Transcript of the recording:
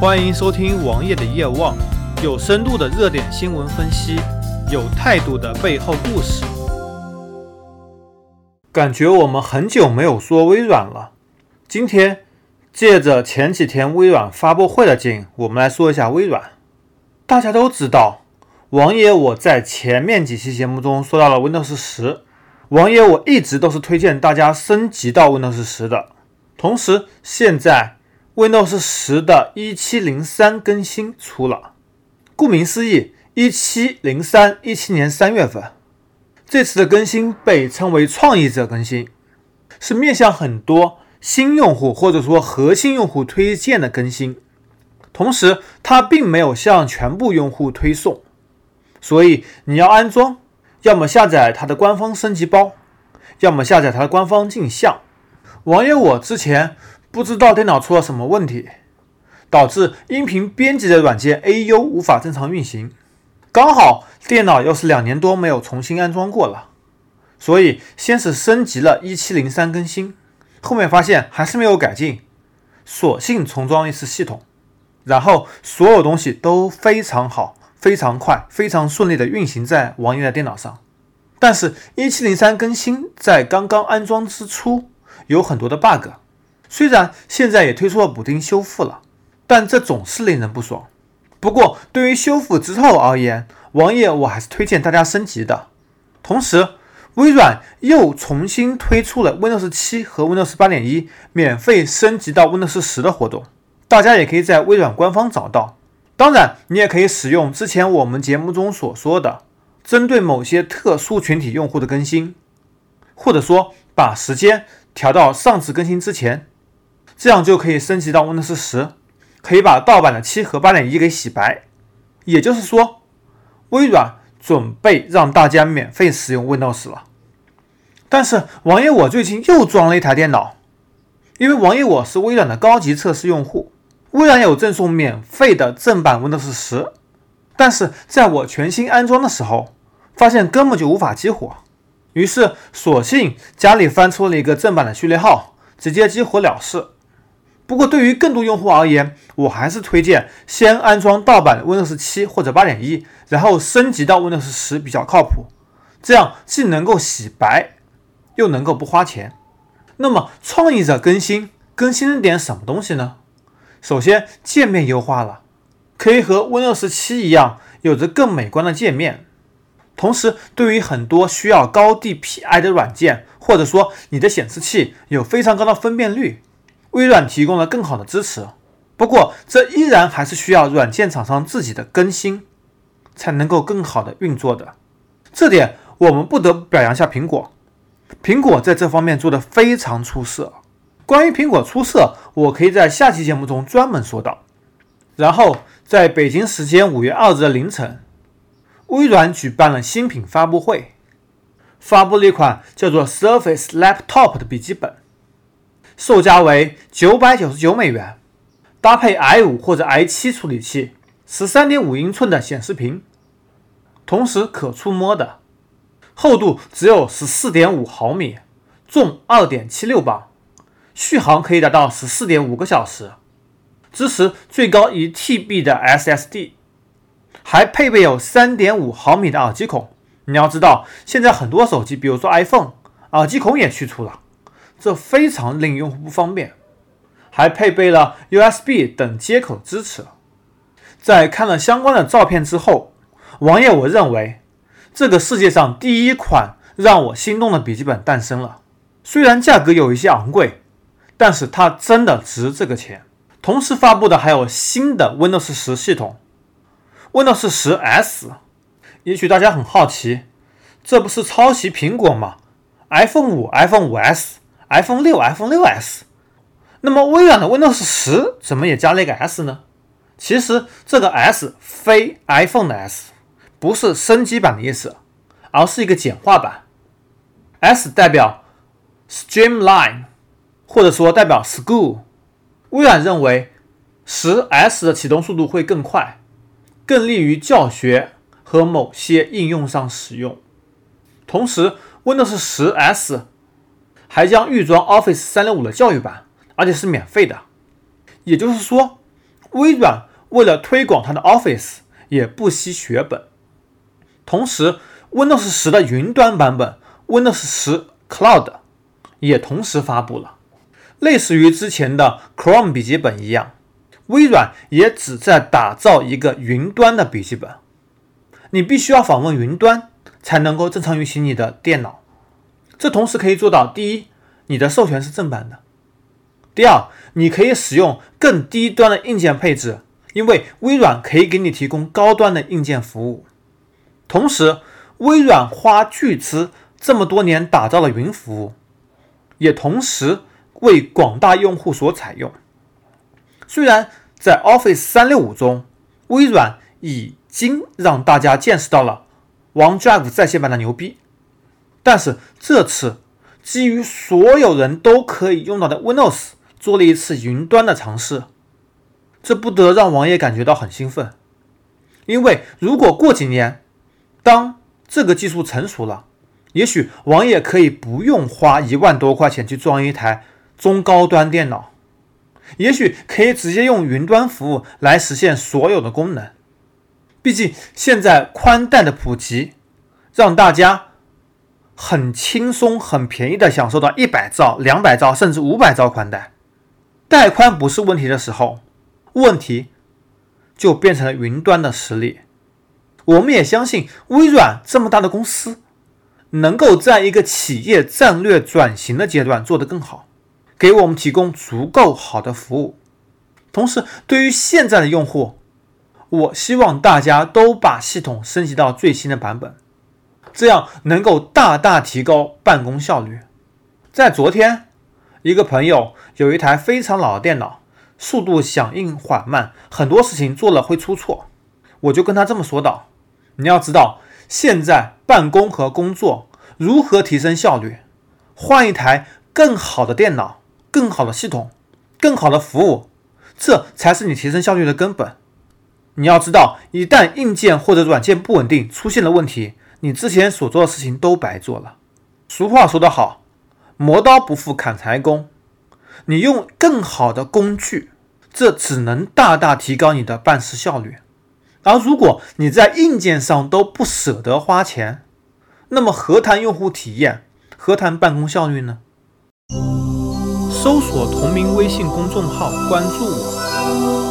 欢迎收听王爷的夜望，有深度的热点新闻分析，有态度的背后故事。感觉我们很久没有说微软了，今天借着前几天微软发布会的劲，我们来说一下微软。大家都知道，王爷我在前面几期节目中说到了 Windows 十，王爷我一直都是推荐大家升级到 Windows 十的，同时现在。Windows 十的1703更新出了，顾名思义，1703，一七年三月份，这次的更新被称为创意者更新，是面向很多新用户或者说核心用户推荐的更新，同时它并没有向全部用户推送，所以你要安装，要么下载它的官方升级包，要么下载它的官方镜像。网友我之前。不知道电脑出了什么问题，导致音频编辑的软件 AU 无法正常运行。刚好电脑又是两年多没有重新安装过了，所以先是升级了1703更新，后面发现还是没有改进，索性重装一次系统，然后所有东西都非常好、非常快、非常顺利的运行在王爷的电脑上。但是1703更新在刚刚安装之初有很多的 bug。虽然现在也推出了补丁修复了，但这总是令人不爽。不过对于修复之后而言，王爷我还是推荐大家升级的。同时，微软又重新推出了 Windows 7和 Windows 8.1免费升级到 Windows 10的活动，大家也可以在微软官方找到。当然，你也可以使用之前我们节目中所说的，针对某些特殊群体用户的更新，或者说把时间调到上次更新之前。这样就可以升级到 Windows 十，可以把盗版的七和八点一给洗白。也就是说，微软准备让大家免费使用 Windows 了。但是王爷我最近又装了一台电脑，因为王爷我是微软的高级测试用户，微软有赠送免费的正版 Windows 十，但是在我全新安装的时候，发现根本就无法激活，于是索性家里翻出了一个正版的序列号，直接激活了事。不过，对于更多用户而言，我还是推荐先安装盗版 Windows 7或者8.1，然后升级到 Windows 10比较靠谱。这样既能够洗白，又能够不花钱。那么，创意者更新更新了点什么东西呢？首先，界面优化了，可以和 Windows 7一样，有着更美观的界面。同时，对于很多需要高 DPI 的软件，或者说你的显示器有非常高的分辨率。微软提供了更好的支持，不过这依然还是需要软件厂商自己的更新才能够更好的运作的。这点我们不得不表扬下苹果，苹果在这方面做的非常出色。关于苹果出色，我可以在下期节目中专门说到。然后在北京时间五月二日的凌晨，微软举办了新品发布会，发布了一款叫做 Surface Laptop 的笔记本。售价为九百九十九美元，搭配 i 五或者 i 七处理器，十三点五英寸的显示屏，同时可触摸的，厚度只有十四点五毫米，重二点七六磅，续航可以达到十四点五个小时，支持最高一 TB 的 SSD，还配备有三点五毫米的耳机孔。你要知道，现在很多手机，比如说 iPhone，耳机孔也去除了。这非常令用户不方便，还配备了 USB 等接口支持。在看了相关的照片之后，王爷我认为这个世界上第一款让我心动的笔记本诞生了。虽然价格有一些昂贵，但是它真的值这个钱。同时发布的还有新的 Windows 十系统，Windows 十 S。也许大家很好奇，这不是抄袭苹果吗？iPhone 五、iPhone 五 S。iPhone 六、iPhone 六 S，那么微软的 Windows 十怎么也加了一个 S 呢？其实这个 S 非 iPhone 的 S，不是升级版的意思，而是一个简化版。S 代表 Streamline，或者说代表 School。微软认为十 S 的启动速度会更快，更利于教学和某些应用上使用。同时，Windows 十 S。还将预装 Office 365的教育版，而且是免费的。也就是说，微软为了推广它的 Office，也不惜血本。同时，Windows 十的云端版本 Windows 十 Cloud 也同时发布了。类似于之前的 Chrome 笔记本一样，微软也只在打造一个云端的笔记本。你必须要访问云端，才能够正常运行你的电脑。这同时可以做到：第一，你的授权是正版的；第二，你可以使用更低端的硬件配置，因为微软可以给你提供高端的硬件服务。同时，微软花巨资这么多年打造了云服务，也同时。为广大用户所采用。虽然在 Office 三六五中，微软已经让大家见识到了 OneDrive 在线版的牛逼，但是这次基于所有人都可以用到的 Windows 做了一次云端的尝试，这不得让王爷感觉到很兴奋。因为如果过几年，当这个技术成熟了，也许王爷可以不用花一万多块钱去装一台。中高端电脑，也许可以直接用云端服务来实现所有的功能。毕竟现在宽带的普及，让大家很轻松、很便宜的享受到一百兆、两百兆甚至五百兆宽带。带宽不是问题的时候，问题就变成了云端的实力。我们也相信微软这么大的公司，能够在一个企业战略转型的阶段做得更好。给我们提供足够好的服务，同时对于现在的用户，我希望大家都把系统升级到最新的版本，这样能够大大提高办公效率。在昨天，一个朋友有一台非常老的电脑，速度响应缓慢，很多事情做了会出错，我就跟他这么说道：“你要知道，现在办公和工作如何提升效率，换一台更好的电脑。”更好的系统，更好的服务，这才是你提升效率的根本。你要知道，一旦硬件或者软件不稳定，出现了问题，你之前所做的事情都白做了。俗话说得好，磨刀不负砍柴工。你用更好的工具，这只能大大提高你的办事效率。而如果你在硬件上都不舍得花钱，那么何谈用户体验，何谈办公效率呢？搜索同名微信公众号，关注我。